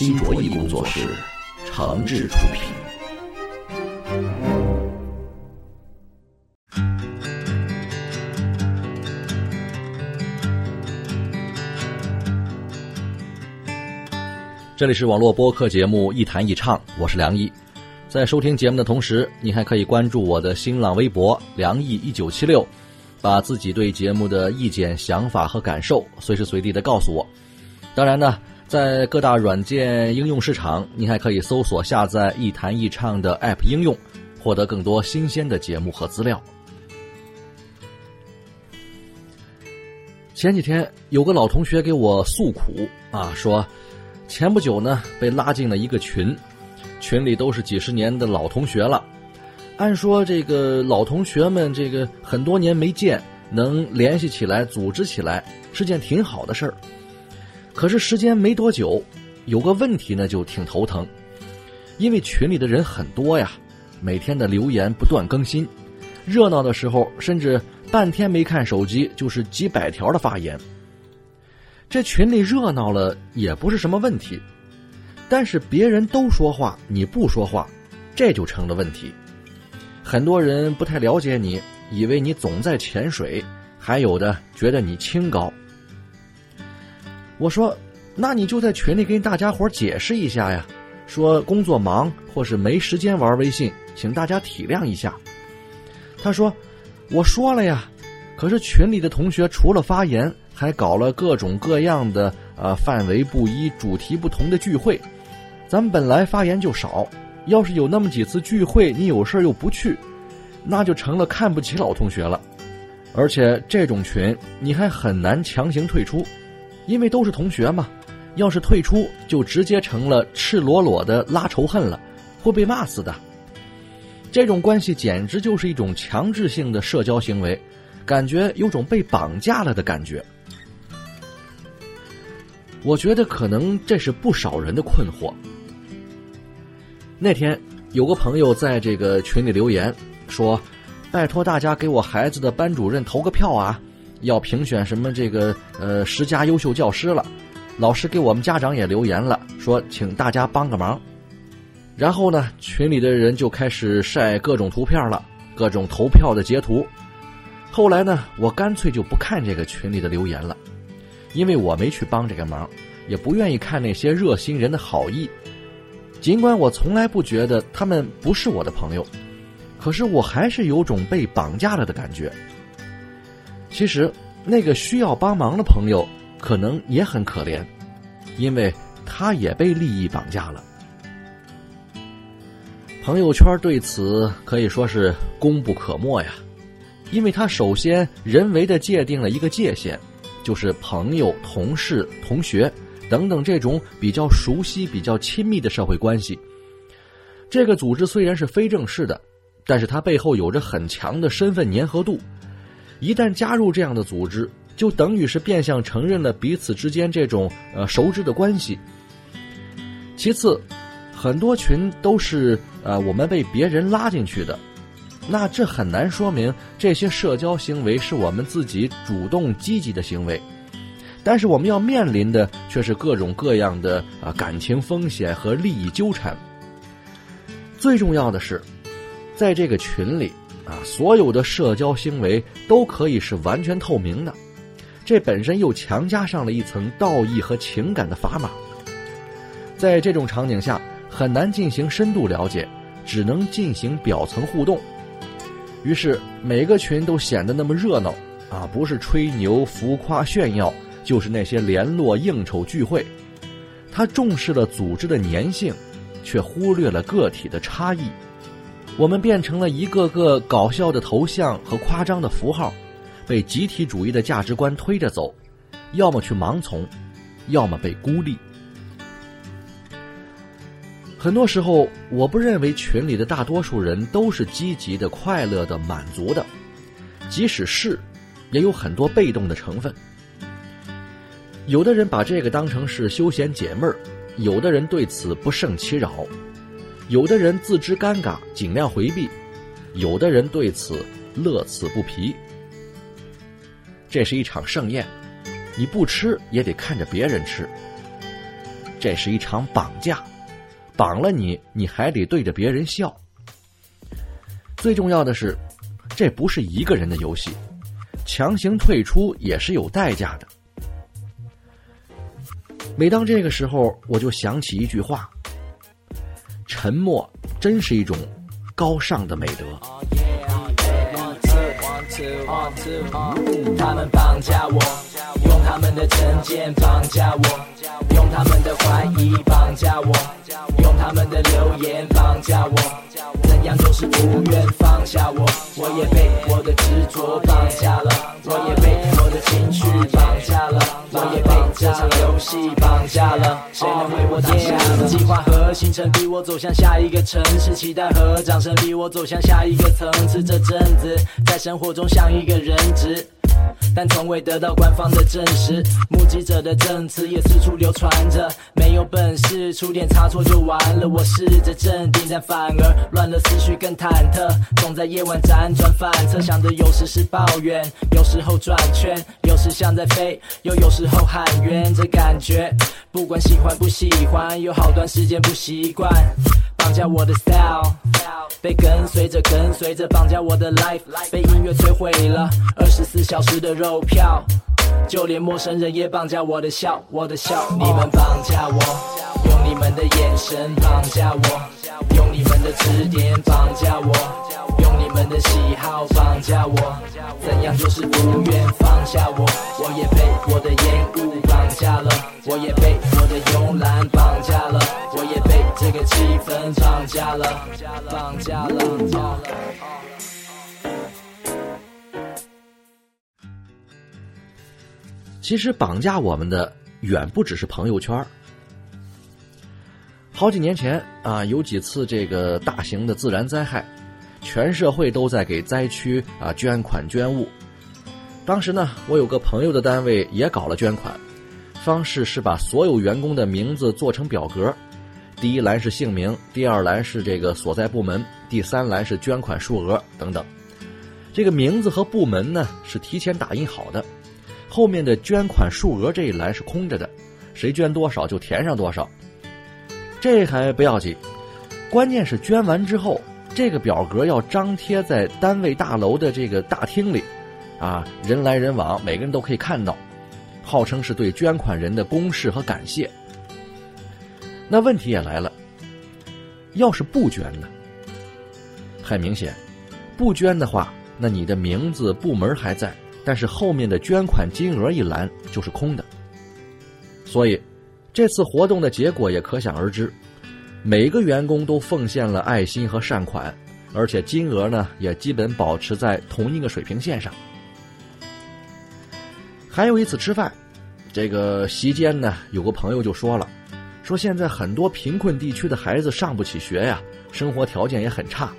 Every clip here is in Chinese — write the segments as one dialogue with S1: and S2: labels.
S1: 新卓艺工作室诚挚出品。这里是网络播客节目《一谈一唱》，我是梁毅。在收听节目的同时，你还可以关注我的新浪微博“梁毅一九七六”，把自己对节目的意见、想法和感受随时随地的告诉我。当然呢，在各大软件应用市场，你还可以搜索下载“一谈一唱”的 App 应用，获得更多新鲜的节目和资料。前几天有个老同学给我诉苦啊，说。前不久呢，被拉进了一个群，群里都是几十年的老同学了。按说这个老同学们，这个很多年没见，能联系起来、组织起来，是件挺好的事儿。可是时间没多久，有个问题呢，就挺头疼。因为群里的人很多呀，每天的留言不断更新，热闹的时候甚至半天没看手机，就是几百条的发言。这群里热闹了也不是什么问题，但是别人都说话你不说话，这就成了问题。很多人不太了解你，以为你总在潜水，还有的觉得你清高。我说，那你就在群里跟大家伙解释一下呀，说工作忙或是没时间玩微信，请大家体谅一下。他说，我说了呀，可是群里的同学除了发言。还搞了各种各样的呃范围不一、主题不同的聚会，咱们本来发言就少，要是有那么几次聚会你有事又不去，那就成了看不起老同学了。而且这种群你还很难强行退出，因为都是同学嘛，要是退出就直接成了赤裸裸的拉仇恨了，会被骂死的。这种关系简直就是一种强制性的社交行为，感觉有种被绑架了的感觉。我觉得可能这是不少人的困惑。那天有个朋友在这个群里留言说：“拜托大家给我孩子的班主任投个票啊，要评选什么这个呃十佳优秀教师了。”老师给我们家长也留言了，说请大家帮个忙。然后呢，群里的人就开始晒各种图片了，各种投票的截图。后来呢，我干脆就不看这个群里的留言了。因为我没去帮这个忙，也不愿意看那些热心人的好意。尽管我从来不觉得他们不是我的朋友，可是我还是有种被绑架了的感觉。其实，那个需要帮忙的朋友可能也很可怜，因为他也被利益绑架了。朋友圈对此可以说是功不可没呀，因为他首先人为的界定了一个界限。就是朋友、同事、同学等等这种比较熟悉、比较亲密的社会关系。这个组织虽然是非正式的，但是它背后有着很强的身份粘合度。一旦加入这样的组织，就等于是变相承认了彼此之间这种呃熟知的关系。其次，很多群都是呃我们被别人拉进去的。那这很难说明这些社交行为是我们自己主动积极的行为，但是我们要面临的却是各种各样的啊感情风险和利益纠缠。最重要的是，在这个群里啊，所有的社交行为都可以是完全透明的，这本身又强加上了一层道义和情感的砝码。在这种场景下，很难进行深度了解，只能进行表层互动。于是每个群都显得那么热闹，啊，不是吹牛、浮夸、炫耀，就是那些联络、应酬、聚会。他重视了组织的粘性，却忽略了个体的差异。我们变成了一个个搞笑的头像和夸张的符号，被集体主义的价值观推着走，要么去盲从，要么被孤立。很多时候，我不认为群里的大多数人都是积极的、快乐的、满足的，即使是，也有很多被动的成分。有的人把这个当成是休闲解闷儿，有的人对此不胜其扰，有的人自知尴尬，尽量回避，有的人对此乐此不疲。这是一场盛宴，你不吃也得看着别人吃。这是一场绑架。绑了你，你还得对着别人笑。最重要的是，这不是一个人的游戏，强行退出也是有代价的。每当这个时候，我就想起一句话：沉默真是一种高尚的美德。他们绑架我，他们的成见绑架我，用他们的怀疑绑架我。用他们的留言绑架我，怎样就是不愿放下我。我也被我的执着绑架了，我也被我的情绪绑架了，我也被这场游戏绑架了。谁能为我挡下？计划和行程逼我走向下一个城市，期待和掌声逼我走向下一个层次。这阵子在生活中像一个人质。但从未得到官方的证实，目击者的证词也四处流传着。没有本事出点差错就完了。我试着镇定，但反而乱了思绪，更忐忑。总在夜晚辗转反侧，想着有时是抱怨，有时候转圈，有时像在飞，又有时候喊冤。这感觉，不管喜欢不喜欢，有好段时间不习惯。绑架我的 style，被跟随着跟随着绑架我的 life，被音乐摧毁了二十四小时的肉票，就连陌生人也绑架我的笑，我的笑。你们绑架我，用你们的眼神绑架我，用你们的指点绑架我，用你们的喜好绑架我，怎样就是不愿放下我，我也被我的烟雾绑架了，我也被我的慵懒绑，被。这个气氛绑架了，绑架了。其实绑架我们的远不只是朋友圈。好几年前啊，有几次这个大型的自然灾害，全社会都在给灾区啊捐款捐物。当时呢，我有个朋友的单位也搞了捐款，方式是把所有员工的名字做成表格。第一栏是姓名，第二栏是这个所在部门，第三栏是捐款数额等等。这个名字和部门呢是提前打印好的，后面的捐款数额这一栏是空着的，谁捐多少就填上多少。这还不要紧，关键是捐完之后，这个表格要张贴在单位大楼的这个大厅里，啊，人来人往，每个人都可以看到，号称是对捐款人的公示和感谢。那问题也来了，要是不捐呢？很明显，不捐的话，那你的名字、部门还在，但是后面的捐款金额一栏就是空的。所以，这次活动的结果也可想而知，每个员工都奉献了爱心和善款，而且金额呢也基本保持在同一个水平线上。还有一次吃饭，这个席间呢，有个朋友就说了。说现在很多贫困地区的孩子上不起学呀，生活条件也很差。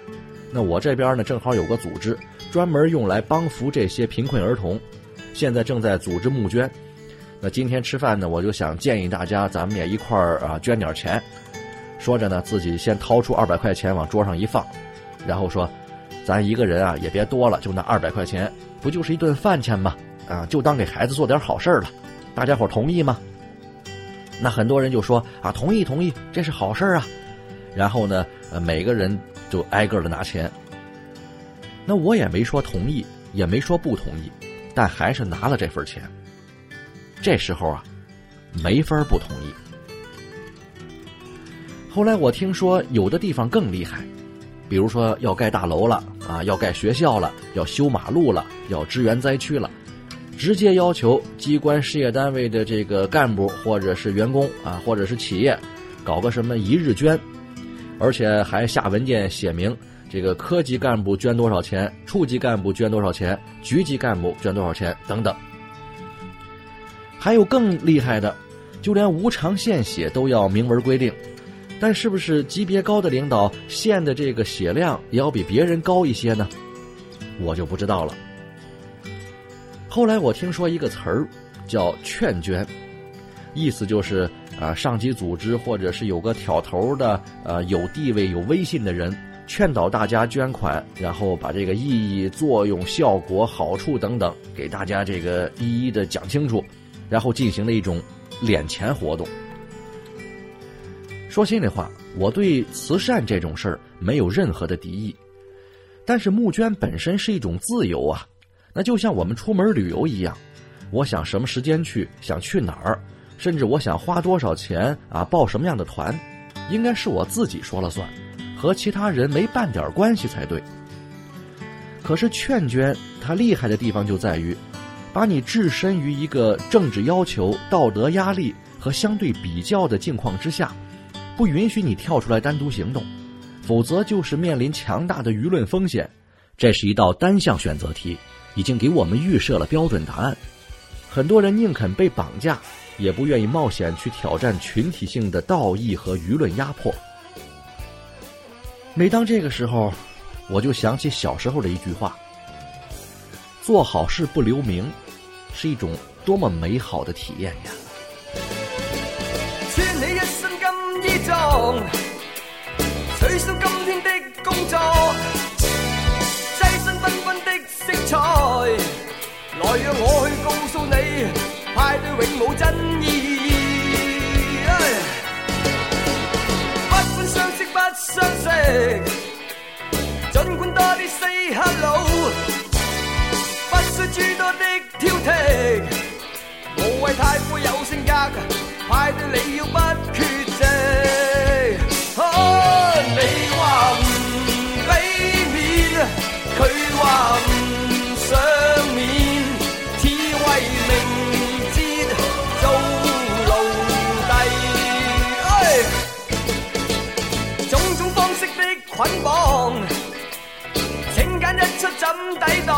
S1: 那我这边呢，正好有个组织，专门用来帮扶这些贫困儿童，现在正在组织募捐。那今天吃饭呢，我就想建议大家，咱们也一块儿啊捐点钱。说着呢，自己先掏出二百块钱往桌上一放，然后说：“咱一个人啊也别多了，就那二百块钱，不就是一顿饭钱吗？啊，就当给孩子做点好事了。大家伙同意吗？”那很多人就说啊，同意同意，这是好事啊。然后呢，呃，每个人就挨个的拿钱。那我也没说同意，也没说不同意，但还是拿了这份钱。这时候啊，没法不同意。后来我听说有的地方更厉害，比如说要盖大楼了啊，要盖学校了，要修马路了，要支援灾区了。直接要求机关事业单位的这个干部或者是员工啊，或者是企业，搞个什么一日捐，而且还下文件写明这个科级干部捐多少钱，处级干部捐多少钱，局级干部捐多少钱等等。还有更厉害的，就连无偿献血都要明文规定，但是不是级别高的领导献的这个血量也要比别人高一些呢？我就不知道了。后来我听说一个词儿叫劝捐，意思就是啊，上级组织或者是有个挑头的呃有地位有威信的人，劝导大家捐款，然后把这个意义、作用、效果、好处等等给大家这个一一的讲清楚，然后进行了一种敛钱活动。说心里话，我对慈善这种事儿没有任何的敌意，但是募捐本身是一种自由啊。那就像我们出门旅游一样，我想什么时间去，想去哪儿，甚至我想花多少钱啊，报什么样的团，应该是我自己说了算，和其他人没半点关系才对。可是劝捐，它厉害的地方就在于，把你置身于一个政治要求、道德压力和相对比较的境况之下，不允许你跳出来单独行动，否则就是面临强大的舆论风险。这是一道单项选择题。已经给我们预设了标准答案，很多人宁肯被绑架，也不愿意冒险去挑战群体性的道义和舆论压迫。每当这个时候，我就想起小时候的一句话：“做好事不留名，是一种多么美好的体验呀！”穿你一身金衣装，取消今天的工作。色彩，来让我去告诉你，派对永无真意。不管相识不相识，尽管多啲 say hello，不需诸多的挑剔，无谓太过有性格，派对你要不抵挡？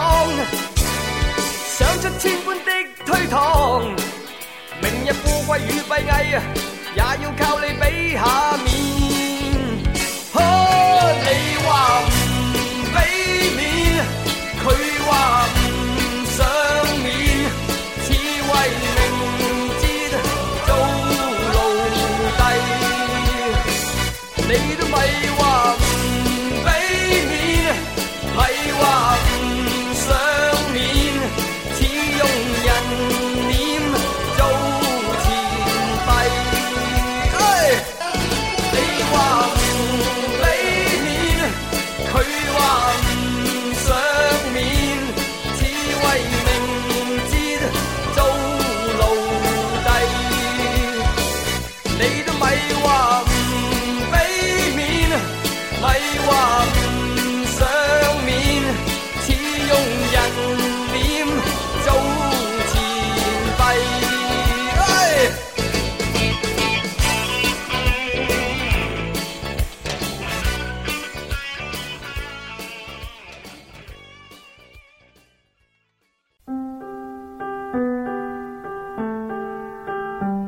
S1: 想出千般的推搪，明日富贵与闭翳，也要靠你比下面。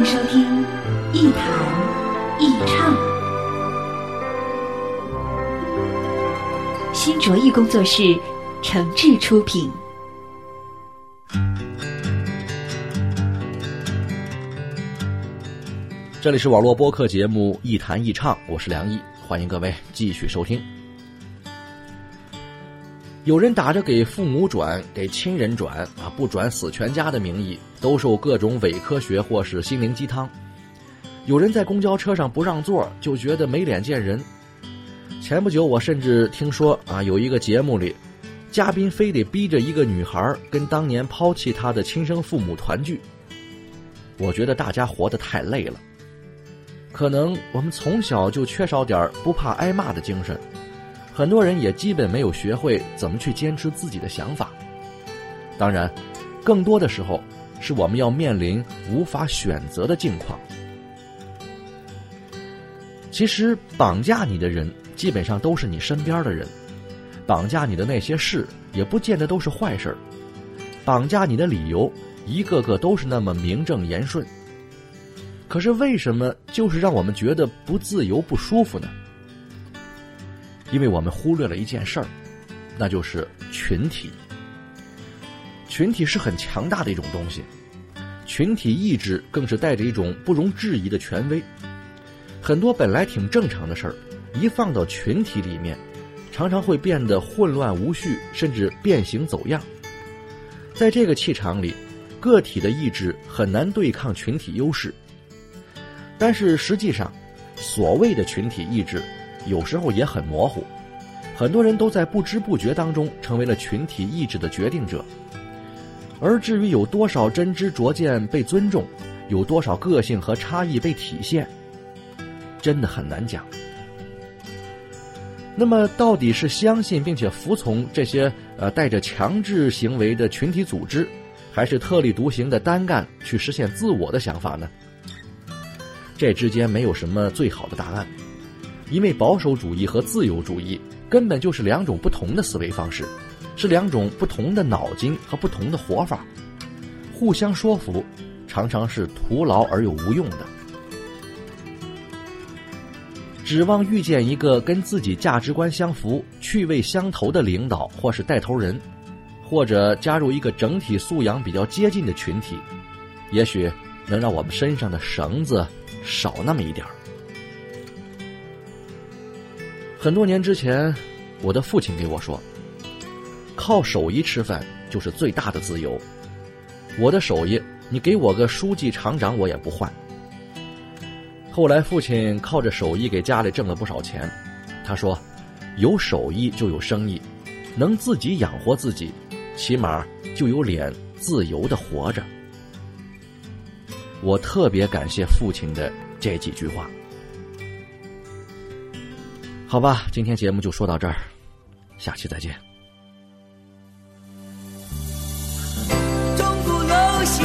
S2: 欢迎收听《一谈一唱》，新卓艺工作室诚挚出品。
S1: 这里是网络播客节目《一谈一唱》，我是梁毅，欢迎各位继续收听。有人打着给父母转、给亲人转啊，不转死全家的名义，兜售各种伪科学或是心灵鸡汤。有人在公交车上不让座，就觉得没脸见人。前不久，我甚至听说啊，有一个节目里，嘉宾非得逼着一个女孩跟当年抛弃她的亲生父母团聚。我觉得大家活得太累了。可能我们从小就缺少点不怕挨骂的精神，很多人也基本没有学会怎么去坚持自己的想法。当然，更多的时候是我们要面临无法选择的境况。其实，绑架你的人基本上都是你身边的人，绑架你的那些事也不见得都是坏事儿，绑架你的理由一个个都是那么名正言顺。可是为什么就是让我们觉得不自由、不舒服呢？因为我们忽略了一件事儿，那就是群体。群体是很强大的一种东西，群体意志更是带着一种不容置疑的权威。很多本来挺正常的事儿，一放到群体里面，常常会变得混乱无序，甚至变形走样。在这个气场里，个体的意志很难对抗群体优势。但是实际上，所谓的群体意志，有时候也很模糊。很多人都在不知不觉当中成为了群体意志的决定者。而至于有多少真知灼见被尊重，有多少个性和差异被体现，真的很难讲。那么，到底是相信并且服从这些呃带着强制行为的群体组织，还是特立独行的单干去实现自我的想法呢？这之间没有什么最好的答案，因为保守主义和自由主义根本就是两种不同的思维方式，是两种不同的脑筋和不同的活法，互相说服常常是徒劳而又无用的。指望遇见一个跟自己价值观相符、趣味相投的领导或是带头人，或者加入一个整体素养比较接近的群体，也许能让我们身上的绳子。少那么一点儿。很多年之前，我的父亲给我说：“靠手艺吃饭就是最大的自由。”我的手艺，你给我个书记、厂长，我也不换。后来，父亲靠着手艺给家里挣了不少钱。他说：“有手艺就有生意，能自己养活自己，起码就有脸自由的活着。”我特别感谢父亲的这几句话。好吧，今天节目就说到这儿，下期再见。
S3: 钟鼓楼西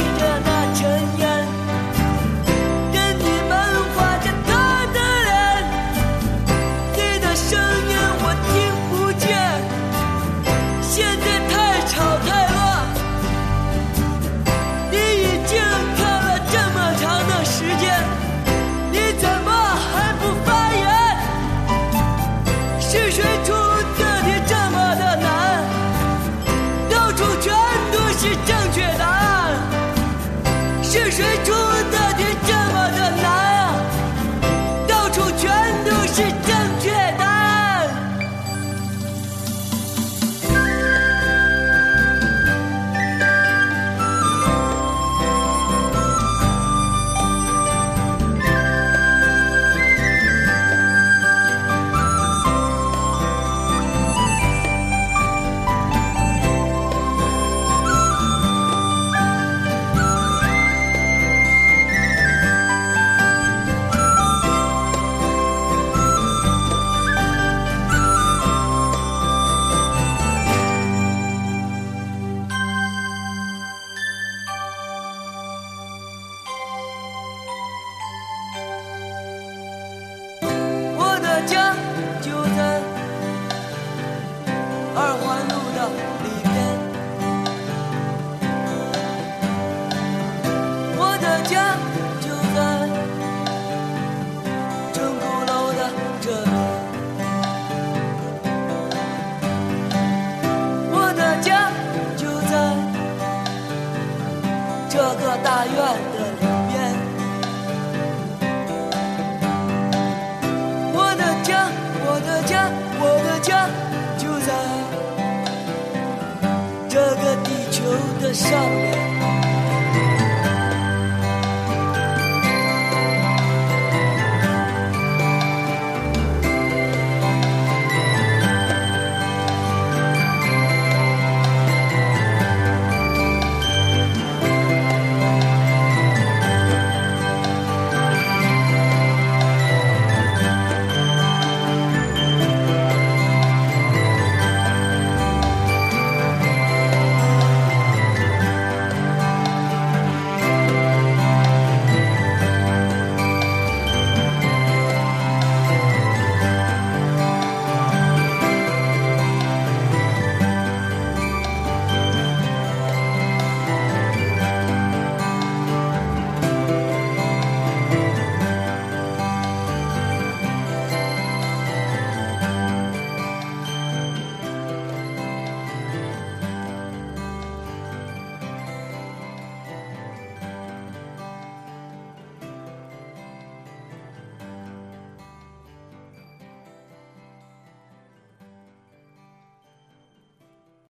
S3: 家就在这个地球的上面。